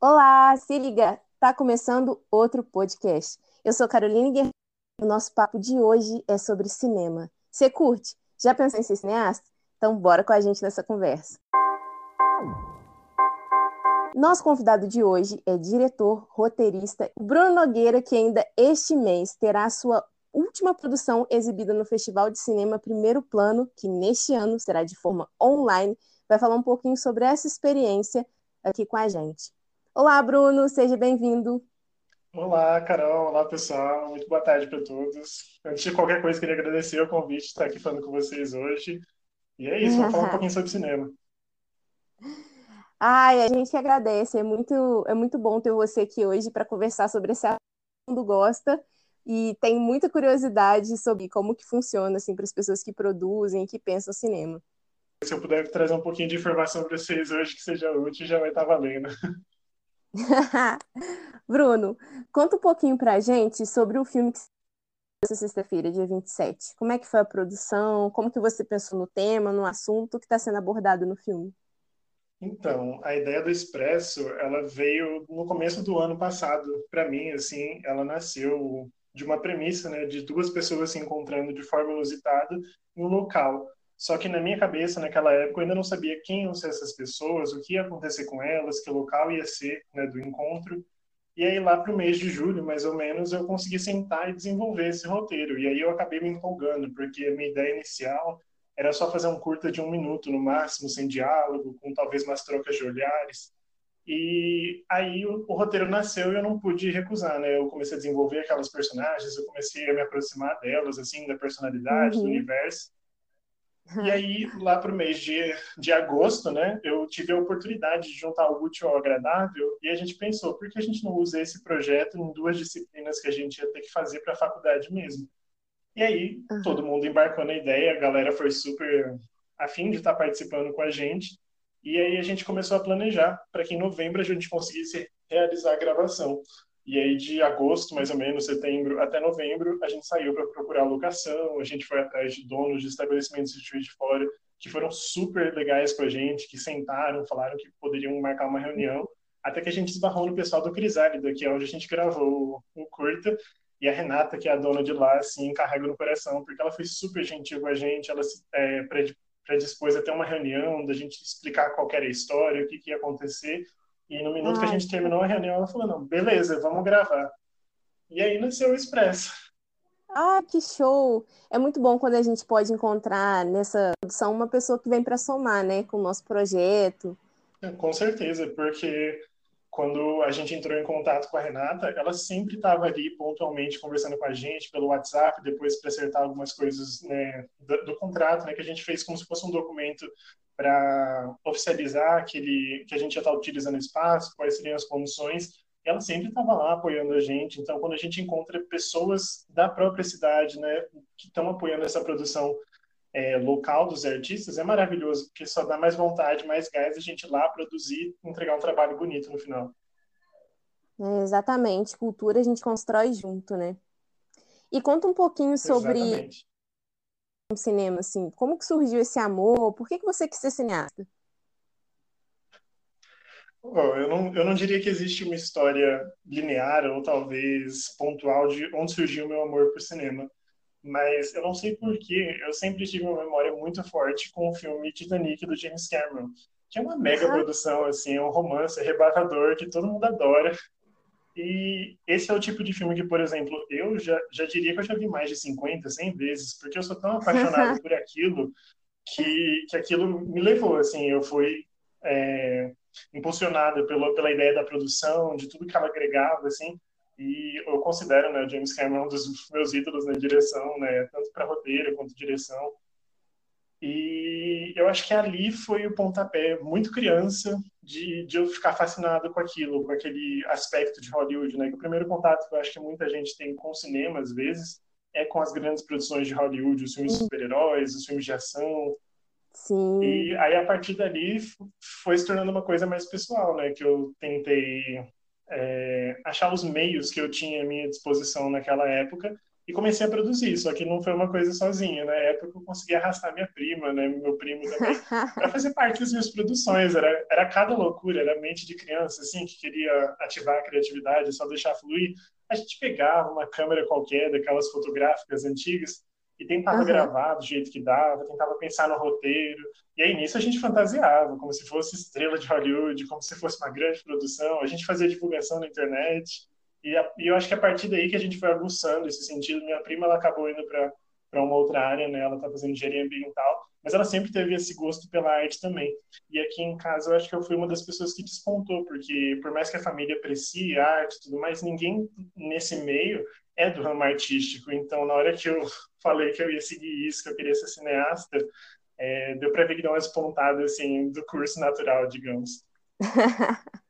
Olá, se liga, tá começando outro podcast. Eu sou Caroline Guerreiro. O nosso papo de hoje é sobre cinema. Você curte? Já pensou em ser cineasta? Então bora com a gente nessa conversa. Nosso convidado de hoje é diretor, roteirista Bruno Nogueira, que ainda este mês terá sua última produção exibida no Festival de Cinema Primeiro Plano, que neste ano será de forma online. Vai falar um pouquinho sobre essa experiência aqui com a gente. Olá, Bruno, seja bem-vindo. Olá, Carol. Olá, pessoal. Muito boa tarde para todos. Antes de qualquer coisa, queria agradecer o convite de estar aqui falando com vocês hoje. E é isso, vamos falar um pouquinho sobre cinema. Ai, a gente agradece. É muito, é muito bom ter você aqui hoje para conversar sobre esse assunto que mundo gosta e tem muita curiosidade sobre como que funciona assim para as pessoas que produzem, que pensam cinema. Se eu puder trazer um pouquinho de informação para vocês hoje que seja útil, já vai estar valendo. Bruno, conta um pouquinho para a gente sobre o filme que essa sexta-feira, dia 27. Como é que foi a produção? Como que você pensou no tema, no assunto que está sendo abordado no filme? Então, a ideia do Expresso, ela veio no começo do ano passado. Para mim, assim, ela nasceu de uma premissa, né, de duas pessoas se encontrando de forma inusitada em um local. Só que na minha cabeça, naquela época, eu ainda não sabia quem iam ser essas pessoas, o que ia acontecer com elas, que local ia ser né, do encontro. E aí, lá para o mês de julho, mais ou menos, eu consegui sentar e desenvolver esse roteiro. E aí eu acabei me empolgando, porque a minha ideia inicial era só fazer um curta de um minuto no máximo, sem diálogo, com talvez umas trocas de olhares. E aí o, o, roteiro nasceu e eu não pude recusar, né? Eu comecei a desenvolver aquelas personagens, eu comecei a me aproximar delas, assim, da personalidade, uhum. do universo. E aí, lá para o mês de, de agosto, né, eu tive a oportunidade de juntar o útil ao agradável e a gente pensou, por que a gente não usa esse projeto em duas disciplinas que a gente ia ter que fazer para a faculdade mesmo? E aí, uhum. todo mundo embarcou na ideia, a galera foi super afim de estar participando com a gente. E aí a gente começou a planejar para que em novembro a gente conseguisse realizar a gravação. E aí, de agosto, mais ou menos, setembro até novembro, a gente saiu para procurar locação, a gente foi atrás de donos de estabelecimentos de Juiz Fora, que foram super legais com a gente, que sentaram, falaram que poderiam marcar uma reunião, até que a gente esbarrou no pessoal do Crisálida, que é onde a gente gravou o curta, e a Renata, que é a dona de lá, assim, carrega no coração, porque ela foi super gentil com a gente, ela é, predispôs a ter uma reunião, da gente explicar qual era a história, o que, que ia acontecer, e no minuto Ai. que a gente terminou a reunião, ela falou: não, beleza, vamos gravar. E aí nasceu o Expresso. Ah, que show! É muito bom quando a gente pode encontrar nessa produção uma pessoa que vem para somar, né, com o nosso projeto. É, com certeza, porque quando a gente entrou em contato com a Renata, ela sempre estava ali pontualmente conversando com a gente pelo WhatsApp, depois para acertar algumas coisas né, do, do, contrato, né, que a gente fez como se fosse um documento para oficializar aquele que a gente já está utilizando o espaço, quais seriam as condições. Ela sempre estava lá apoiando a gente. Então, quando a gente encontra pessoas da própria cidade, né, que estão apoiando essa produção é, local dos artistas é maravilhoso, porque só dá mais vontade, mais gás a gente ir lá produzir entregar um trabalho bonito no final. É, exatamente. Cultura a gente constrói junto, né? E conta um pouquinho sobre exatamente. o cinema, assim. Como que surgiu esse amor? Por que, que você quis ser cineasta? Oh, eu, não, eu não diria que existe uma história linear ou talvez pontual de onde surgiu o meu amor por cinema mas eu não sei porquê, eu sempre tive uma memória muito forte com o filme Titanic do James Cameron, que é uma mega uhum. produção, assim, é um romance arrebatador que todo mundo adora. E esse é o tipo de filme que, por exemplo, eu já, já diria que eu já vi mais de 50, 100 vezes, porque eu sou tão apaixonado por aquilo que, que aquilo me levou, assim, eu fui é, impulsionado pela, pela ideia da produção, de tudo que ela agregava, assim, e eu considero né, James Cameron um dos meus ídolos na direção, né, tanto para roteiro quanto direção. E eu acho que ali foi o pontapé, muito criança, de, de eu ficar fascinado com aquilo, com aquele aspecto de Hollywood. Né? Que o primeiro contato que eu acho que muita gente tem com o cinema, às vezes, é com as grandes produções de Hollywood, os filmes de super-heróis, os filmes de ação. Sim. E aí, a partir dali, foi se tornando uma coisa mais pessoal, né? Que eu tentei é, achar os meios que eu tinha à minha disposição naquela época e comecei a produzir. Só que não foi uma coisa sozinha. Na época eu consegui arrastar minha prima, né, meu primo também, para fazer parte das minhas produções. Era, era cada loucura, era mente de criança, assim, que queria ativar a criatividade, só deixar fluir. A gente pegava uma câmera qualquer, daquelas fotográficas antigas, e tentava uhum. gravar do jeito que dava, tentava pensar no roteiro. E aí nisso a gente fantasiava, como se fosse estrela de Hollywood, como se fosse uma grande produção. A gente fazia divulgação na internet. E, a, e eu acho que a partir daí que a gente foi aguçando esse sentido. Minha prima ela acabou indo para para uma outra área, né? Ela está fazendo engenharia ambiental, mas ela sempre teve esse gosto pela arte também. E aqui em casa eu acho que eu fui uma das pessoas que despontou, porque por mais que a família aprecie arte e tudo mais, ninguém nesse meio é do ramo artístico. Então, na hora que eu falei que eu ia seguir isso, que eu queria ser cineasta, é, deu para ver que deu uma espontada assim do curso natural, digamos.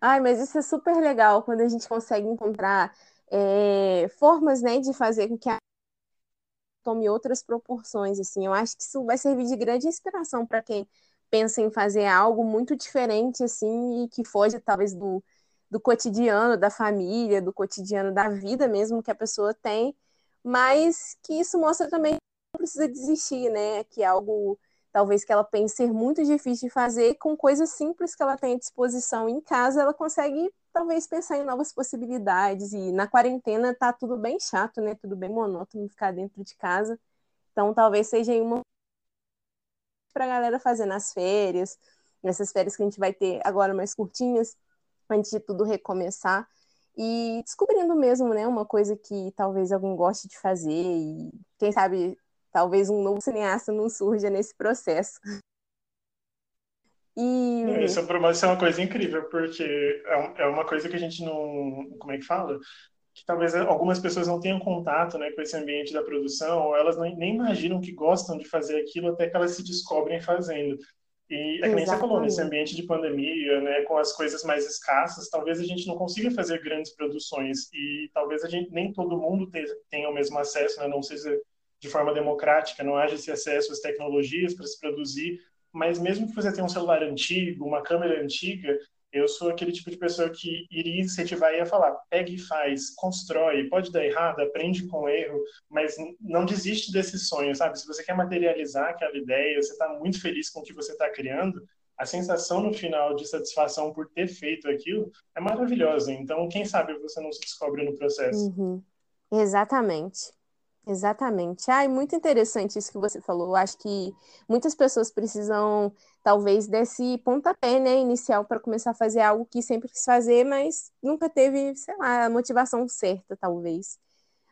Ai, mas isso é super legal quando a gente consegue encontrar é, formas, né, de fazer com que a tome outras proporções, assim. Eu acho que isso vai servir de grande inspiração para quem pensa em fazer algo muito diferente, assim, e que foge talvez do, do cotidiano da família, do cotidiano da vida mesmo que a pessoa tem, mas que isso mostra também que não precisa desistir, né? Que é algo talvez que ela pense ser muito difícil de fazer, com coisas simples que ela tem à disposição em casa, ela consegue talvez pensar em novas possibilidades. E na quarentena tá tudo bem chato, né? Tudo bem monótono ficar dentro de casa. Então talvez seja uma para a galera fazer nas férias, nessas férias que a gente vai ter agora mais curtinhas, antes de tudo recomeçar. E descobrindo mesmo, né, uma coisa que talvez alguém goste de fazer e quem sabe talvez um novo cineasta não surja nesse processo. E... Isso, isso é uma coisa incrível, porque é, é uma coisa que a gente não. Como é que fala? Que talvez algumas pessoas não tenham contato né, com esse ambiente da produção, ou elas nem imaginam que gostam de fazer aquilo até que elas se descobrem fazendo. E é que nem você falou, nesse ambiente de pandemia, né, com as coisas mais escassas, talvez a gente não consiga fazer grandes produções e talvez a gente nem todo mundo tenha o mesmo acesso, né, não seja de forma democrática, não haja esse acesso às tecnologias para se produzir, mas mesmo que você tenha um celular antigo, uma câmera antiga, eu sou aquele tipo de pessoa que iria incentivar e ia falar, pega e faz, constrói, pode dar errado, aprende com erro, mas não desiste desse sonho, sabe? Se você quer materializar aquela ideia, você está muito feliz com o que você está criando, a sensação no final de satisfação por ter feito aquilo é maravilhosa. Então, quem sabe você não se descobre no processo. Uhum. Exatamente. Exatamente. Ai, muito interessante isso que você falou. Eu acho que muitas pessoas precisam, talvez, desse pontapé, né, inicial para começar a fazer algo que sempre quis fazer, mas nunca teve, sei lá, a motivação certa, talvez.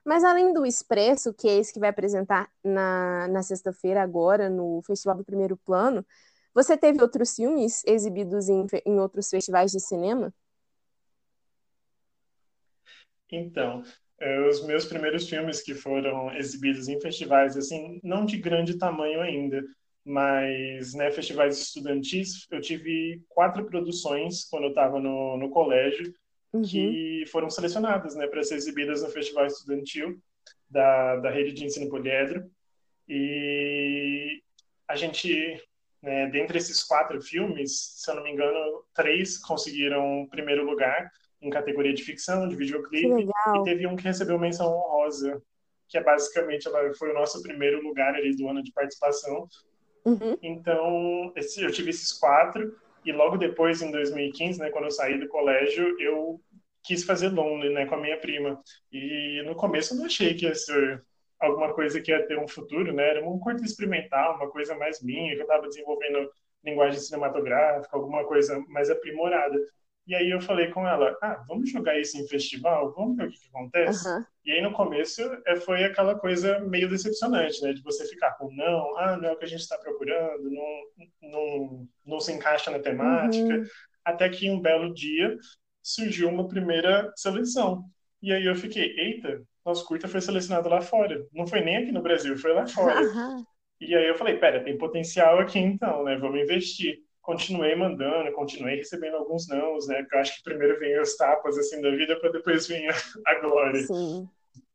Mas além do Expresso, que é esse que vai apresentar na, na sexta-feira, agora, no Festival do Primeiro Plano, você teve outros filmes exibidos em, em outros festivais de cinema? Então, os meus primeiros filmes que foram exibidos em festivais, assim, não de grande tamanho ainda, mas né, festivais estudantis, eu tive quatro produções quando eu estava no, no colégio uhum. que foram selecionadas né, para ser exibidas no festival estudantil da, da rede de ensino poliedro. E a gente, né, dentre esses quatro filmes, se eu não me engano, três conseguiram primeiro lugar em categoria de ficção, de videoclipe, e teve um que recebeu menção honrosa, que é basicamente foi o nosso primeiro lugar ali do ano de participação. Uhum. Então, esse, eu tive esses quatro, e logo depois, em 2015, né, quando eu saí do colégio, eu quis fazer Lonely, né, com a minha prima. E no começo eu não achei que ia ser alguma coisa que ia ter um futuro, né, era um curto experimental, uma coisa mais minha, que eu estava desenvolvendo linguagem cinematográfica, alguma coisa mais aprimorada. E aí eu falei com ela, ah, vamos jogar isso em festival? Vamos ver o que, que acontece? Uhum. E aí no começo é, foi aquela coisa meio decepcionante, né? De você ficar com não, ah, não é o que a gente está procurando, não, não, não se encaixa na temática. Uhum. Até que um belo dia surgiu uma primeira seleção. E aí eu fiquei, eita, nosso curta foi selecionado lá fora. Não foi nem aqui no Brasil, foi lá fora. Uhum. E aí eu falei, pera, tem potencial aqui então, né? Vamos investir continuei mandando, continuei recebendo alguns nãos, né? Porque eu acho que primeiro vem os tapas assim da vida para depois vir a glória. Sim.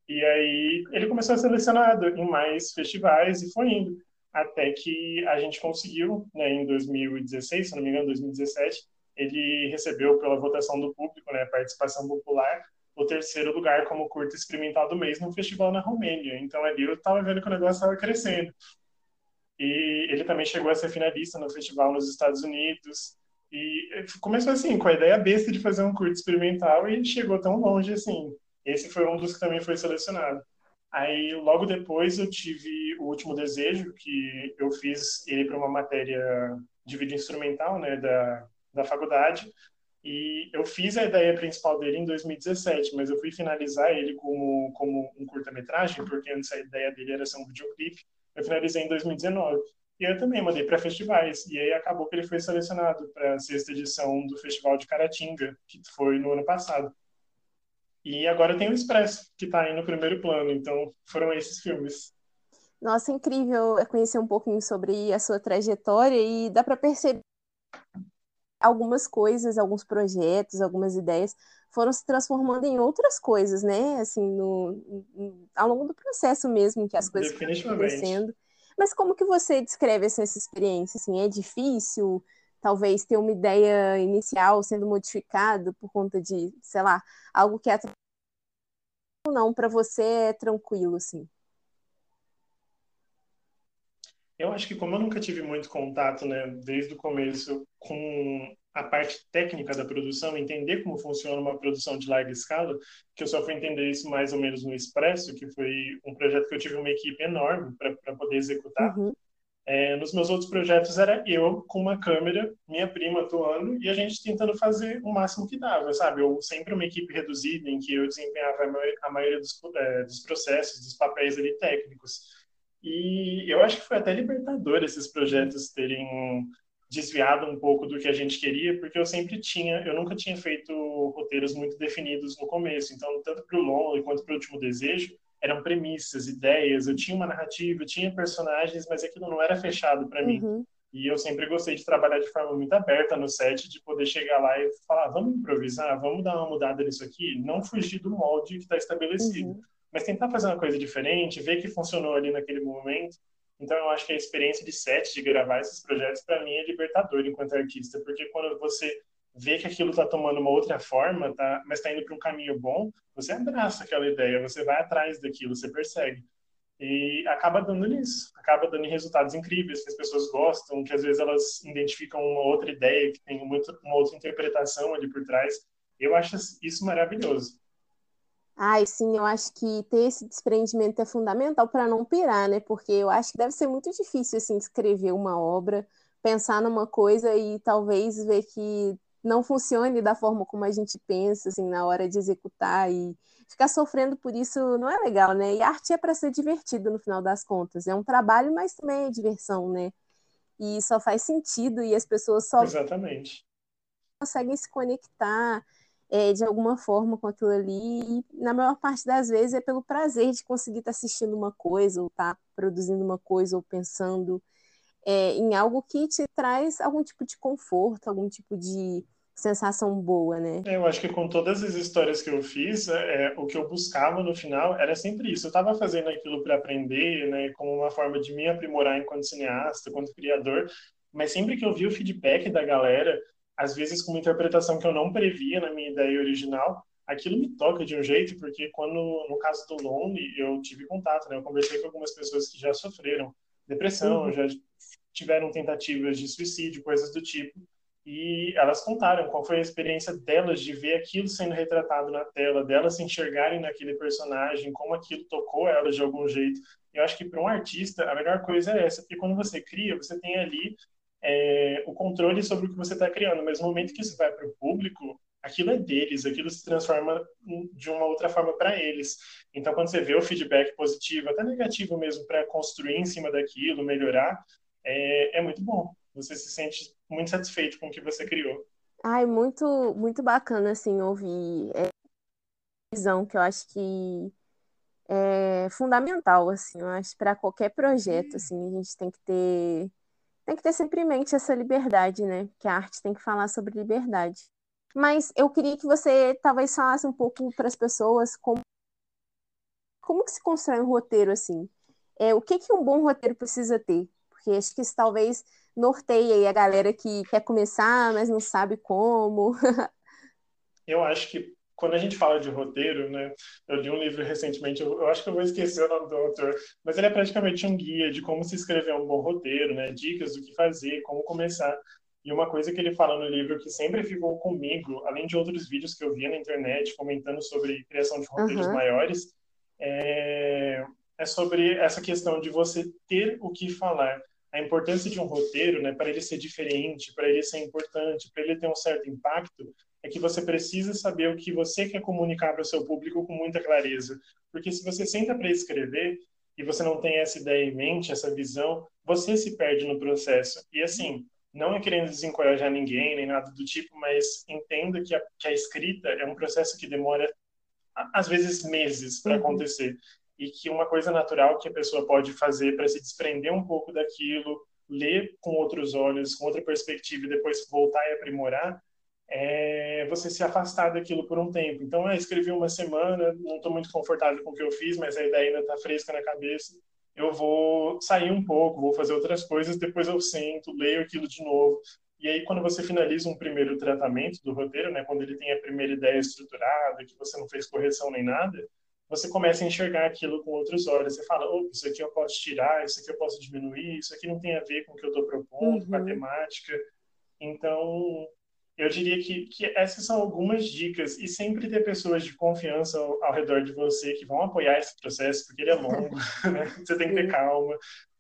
E aí ele começou a ser selecionado em mais festivais e foi indo até que a gente conseguiu, né, em 2016, se não me engano, 2017, ele recebeu pela votação do público, né, participação popular, o terceiro lugar como curta experimental do mês num festival na Romênia. Então ali eu estava vendo que o negócio estava crescendo. E ele também chegou a ser finalista no festival nos Estados Unidos. E começou assim, com a ideia besta de fazer um curto experimental e chegou tão longe assim. Esse foi um dos que também foi selecionado. Aí, logo depois, eu tive o Último Desejo, que eu fiz ele para uma matéria de vídeo instrumental, né, da, da faculdade. E eu fiz a ideia principal dele em 2017, mas eu fui finalizar ele como, como um curta-metragem, porque antes a ideia dele era ser um videoclipe. Eu finalizei em 2019. E eu também mandei para festivais. E aí acabou que ele foi selecionado para a sexta edição do Festival de Caratinga, que foi no ano passado. E agora tem o Expresso, que está aí no primeiro plano. Então foram esses filmes. Nossa, incrível conhecer um pouquinho sobre a sua trajetória e dá para perceber algumas coisas, alguns projetos, algumas ideias foram se transformando em outras coisas, né? Assim, no, ao longo do processo mesmo que as coisas foram acontecendo. Mas como que você descreve essa, essa experiência? Assim, é difícil, talvez, ter uma ideia inicial sendo modificada por conta de, sei lá, algo que é ou não para você é tranquilo, assim? Eu acho que como eu nunca tive muito contato, né, desde o começo com a parte técnica da produção, entender como funciona uma produção de larga escala, que eu só fui entender isso mais ou menos no Expresso, que foi um projeto que eu tive uma equipe enorme para poder executar. Uhum. É, nos meus outros projetos era eu com uma câmera, minha prima atuando e a gente tentando fazer o máximo que dava, sabe? Eu sempre uma equipe reduzida em que eu desempenhava a maioria dos, é, dos processos, dos papéis ali técnicos. E eu acho que foi até libertador esses projetos terem desviado um pouco do que a gente queria, porque eu sempre tinha, eu nunca tinha feito roteiros muito definidos no começo. Então, tanto para o Lonely quanto para o Último Desejo, eram premissas, ideias. Eu tinha uma narrativa, eu tinha personagens, mas aquilo não era fechado para mim. Uhum. E eu sempre gostei de trabalhar de forma muito aberta no set, de poder chegar lá e falar, vamos improvisar, vamos dar uma mudada nisso aqui, não fugir do molde que está estabelecido. Uhum mas tentar fazer uma coisa diferente, ver que funcionou ali naquele momento. Então, eu acho que a experiência de set, de gravar esses projetos, para mim é libertador enquanto artista, porque quando você vê que aquilo está tomando uma outra forma, tá, mas está indo para um caminho bom, você abraça aquela ideia, você vai atrás daquilo, você persegue. E acaba dando nisso, acaba dando resultados incríveis, que as pessoas gostam, que às vezes elas identificam uma outra ideia, que tem uma outra interpretação ali por trás. Eu acho isso maravilhoso. Ai, sim, eu acho que ter esse desprendimento é fundamental para não pirar, né? Porque eu acho que deve ser muito difícil, assim, escrever uma obra, pensar numa coisa e talvez ver que não funcione da forma como a gente pensa, assim, na hora de executar e ficar sofrendo por isso não é legal, né? E arte é para ser divertido no final das contas. É um trabalho, mas também é diversão, né? E só faz sentido e as pessoas só Exatamente. conseguem se conectar é, de alguma forma com aquilo ali. E na maior parte das vezes é pelo prazer de conseguir estar tá assistindo uma coisa, ou estar tá produzindo uma coisa, ou pensando é, em algo que te traz algum tipo de conforto, algum tipo de sensação boa, né? É, eu acho que com todas as histórias que eu fiz, é, é o que eu buscava no final era sempre isso. Eu estava fazendo aquilo para aprender, né, como uma forma de me aprimorar enquanto cineasta, enquanto criador. Mas sempre que eu vi o feedback da galera, às vezes com uma interpretação que eu não previa na minha ideia original, aquilo me toca de um jeito, porque quando, no caso do Lonely, eu tive contato, né? Eu conversei com algumas pessoas que já sofreram depressão, uhum. já tiveram tentativas de suicídio, coisas do tipo, e elas contaram qual foi a experiência delas de ver aquilo sendo retratado na tela, delas se enxergarem naquele personagem, como aquilo tocou elas de algum jeito. Eu acho que para um artista a melhor coisa é essa, porque quando você cria, você tem ali é, o controle sobre o que você está criando, mas no momento que isso vai para o público, aquilo é deles, aquilo se transforma de uma outra forma para eles. Então, quando você vê o feedback positivo, até negativo mesmo, para construir em cima daquilo, melhorar, é, é muito bom. Você se sente muito satisfeito com o que você criou. Ai, muito, muito bacana, assim, ouvir é, visão que eu acho que é fundamental, assim, eu acho para qualquer projeto, assim, a gente tem que ter tem que ter sempre em mente essa liberdade, né? Que a arte tem que falar sobre liberdade. Mas eu queria que você talvez falasse um pouco para as pessoas como, como que se constrói um roteiro assim. É, o que, que um bom roteiro precisa ter? Porque acho que isso talvez norteie aí a galera que quer começar, mas não sabe como. eu acho que quando a gente fala de roteiro, né? Eu li um livro recentemente, eu, eu, acho que eu vou esquecer o nome do autor, mas ele é praticamente um guia de como se escrever um bom roteiro, né? Dicas do que fazer, como começar. E uma coisa que ele fala no livro que sempre ficou comigo, além de outros vídeos que eu via na internet comentando sobre criação de roteiros uhum. maiores, é, é sobre essa questão de você ter o que falar a importância de um roteiro, né, para ele ser diferente, para ele ser importante, para ele ter um certo impacto, é que você precisa saber o que você quer comunicar para o seu público com muita clareza. Porque se você senta para escrever e você não tem essa ideia em mente, essa visão, você se perde no processo. E assim, não é querendo desencorajar ninguém, nem nada do tipo, mas entenda que a, que a escrita é um processo que demora, às vezes, meses para uhum. acontecer e que uma coisa natural que a pessoa pode fazer para se desprender um pouco daquilo, ler com outros olhos, com outra perspectiva e depois voltar e aprimorar, é você se afastar daquilo por um tempo. Então, eu ah, escrevi uma semana, não estou muito confortável com o que eu fiz, mas a ideia ainda está fresca na cabeça. Eu vou sair um pouco, vou fazer outras coisas, depois eu sento, leio aquilo de novo. E aí, quando você finaliza um primeiro tratamento do roteiro, né, quando ele tem a primeira ideia estruturada, que você não fez correção nem nada, você começa a enxergar aquilo com outros olhos. Você fala, oh, isso aqui eu posso tirar, isso aqui eu posso diminuir, isso aqui não tem a ver com o que eu estou propondo, uhum. com a temática. Então, eu diria que, que essas são algumas dicas. E sempre ter pessoas de confiança ao, ao redor de você que vão apoiar esse processo, porque ele é longo, né? você tem que ter calma.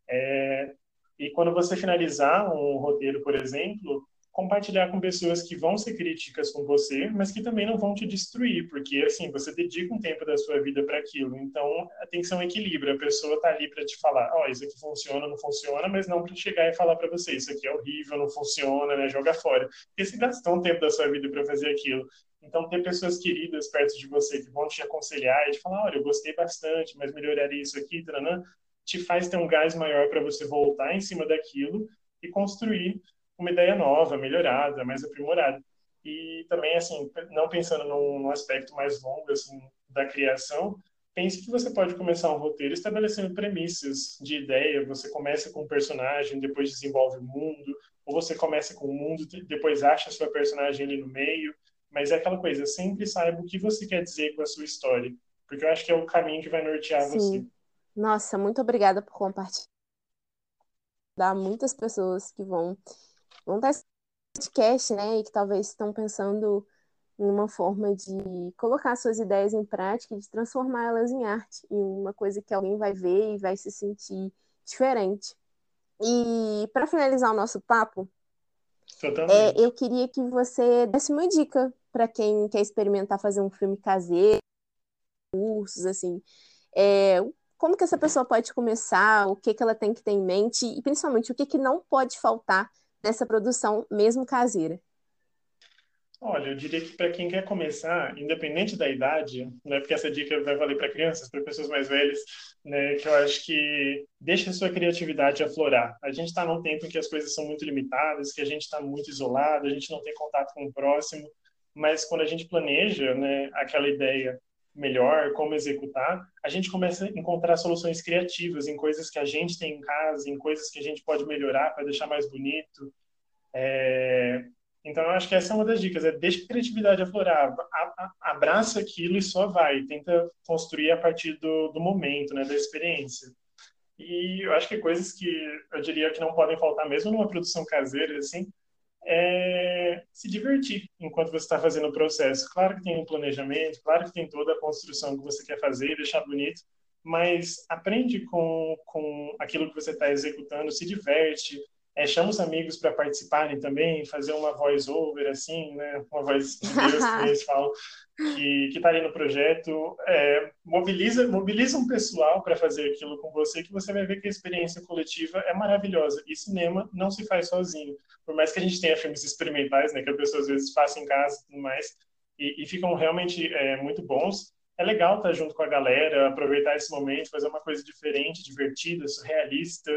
É... E quando você finalizar um roteiro, por exemplo, compartilhar com pessoas que vão ser críticas com você, mas que também não vão te destruir, porque assim, você dedica um tempo da sua vida para aquilo. Então, tem que ser um equilíbrio. A pessoa tá ali para te falar, ó, oh, isso aqui funciona, não funciona, mas não para chegar e falar para você, isso aqui é horrível, não funciona, né, joga fora. Porque você gastou um tempo da sua vida para fazer aquilo. Então, ter pessoas queridas perto de você que vão te aconselhar e te falar, olha, eu gostei bastante, mas melhoraria isso aqui, taranã, te faz ter um gás maior para você voltar em cima daquilo e construir uma ideia nova, melhorada, mais aprimorada. E também, assim, não pensando num, num aspecto mais longo, assim, da criação, pense que você pode começar um roteiro estabelecendo premissas de ideia. Você começa com um personagem, depois desenvolve o mundo, ou você começa com o mundo, depois acha a sua personagem ali no meio. Mas é aquela coisa, sempre saiba o que você quer dizer com a sua história, porque eu acho que é o caminho que vai nortear Sim. você. Nossa, muito obrigada por compartilhar. Dá muitas pessoas que vão vão estar esse podcast, né, e que talvez estão pensando em uma forma de colocar suas ideias em prática e de transformá-las em arte, em uma coisa que alguém vai ver e vai se sentir diferente. E para finalizar o nosso papo, é, eu queria que você desse uma dica para quem quer experimentar fazer um filme caseiro, cursos, assim. É, como que essa pessoa pode começar, o que, que ela tem que ter em mente e principalmente o que, que não pode faltar nessa produção mesmo caseira? Olha, eu diria que para quem quer começar, independente da idade, né, porque essa dica vai valer para crianças, para pessoas mais velhas, né, que eu acho que deixa a sua criatividade aflorar. A gente está num tempo em que as coisas são muito limitadas, que a gente está muito isolado, a gente não tem contato com o próximo, mas quando a gente planeja né, aquela ideia melhor, como executar, a gente começa a encontrar soluções criativas em coisas que a gente tem em casa, em coisas que a gente pode melhorar para deixar mais bonito. É... Então, eu acho que essa é uma das dicas, é deixa a criatividade aflorar, abraça aquilo e só vai, tenta construir a partir do, do momento, né, da experiência. E eu acho que coisas que eu diria que não podem faltar mesmo numa produção caseira, assim, é se divertir enquanto você está fazendo o processo. Claro que tem um planejamento, claro que tem toda a construção que você quer fazer, deixar bonito, mas aprende com, com aquilo que você está executando, se diverte, é, chama os amigos para participarem também, fazer uma voice over, assim, né? Uma voz de Deus, que eles falam, que está ali no projeto. É, mobiliza, mobiliza um pessoal para fazer aquilo com você, que você vai ver que a experiência coletiva é maravilhosa. E cinema não se faz sozinho. Por mais que a gente tenha filmes experimentais, né? Que a pessoa às vezes faça em casa e tudo mais, e, e ficam realmente é, muito bons. É legal estar junto com a galera, aproveitar esse momento, fazer uma coisa diferente, divertida, surrealista,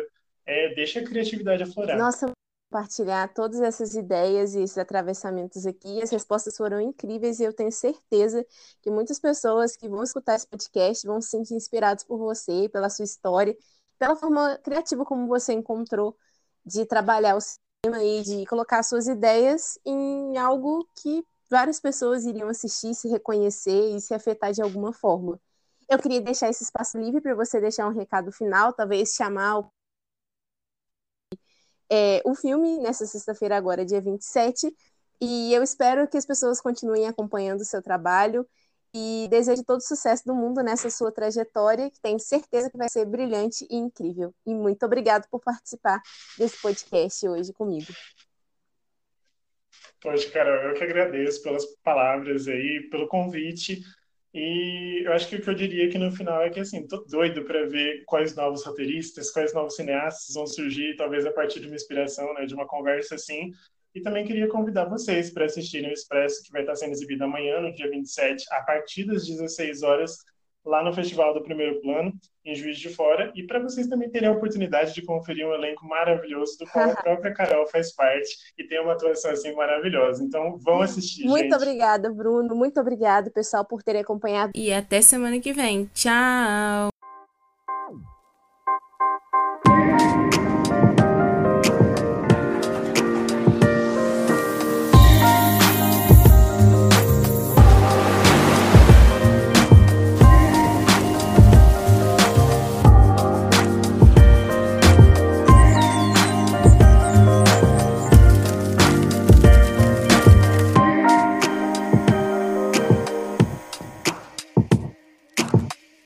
é, deixa a criatividade aflorar. Nossa, compartilhar todas essas ideias e esses atravessamentos aqui. As respostas foram incríveis e eu tenho certeza que muitas pessoas que vão escutar esse podcast vão se sentir inspirados por você, pela sua história, pela forma criativa como você encontrou de trabalhar o cinema e de colocar suas ideias em algo que várias pessoas iriam assistir, se reconhecer e se afetar de alguma forma. Eu queria deixar esse espaço livre para você deixar um recado final, talvez chamar o, é, o filme nessa sexta-feira, agora, dia 27. E eu espero que as pessoas continuem acompanhando o seu trabalho e desejo todo sucesso do mundo nessa sua trajetória, que tenho certeza que vai ser brilhante e incrível. E muito obrigado por participar desse podcast hoje comigo. Poxa, Carol, eu que agradeço pelas palavras aí, pelo convite. E eu acho que o que eu diria aqui no final é que, assim, tô doido para ver quais novos roteiristas, quais novos cineastas vão surgir, talvez a partir de uma inspiração, né, de uma conversa assim. E também queria convidar vocês para assistirem o Expresso, que vai estar sendo exibido amanhã, no dia 27, a partir das 16 horas, lá no Festival do Primeiro Plano, em Juiz de Fora, e para vocês também terem a oportunidade de conferir um elenco maravilhoso, do qual a própria Carol faz parte, e tem uma atuação assim maravilhosa. Então, vão assistir, Muito gente. obrigada, Bruno. Muito obrigada, pessoal, por terem acompanhado. E até semana que vem. Tchau!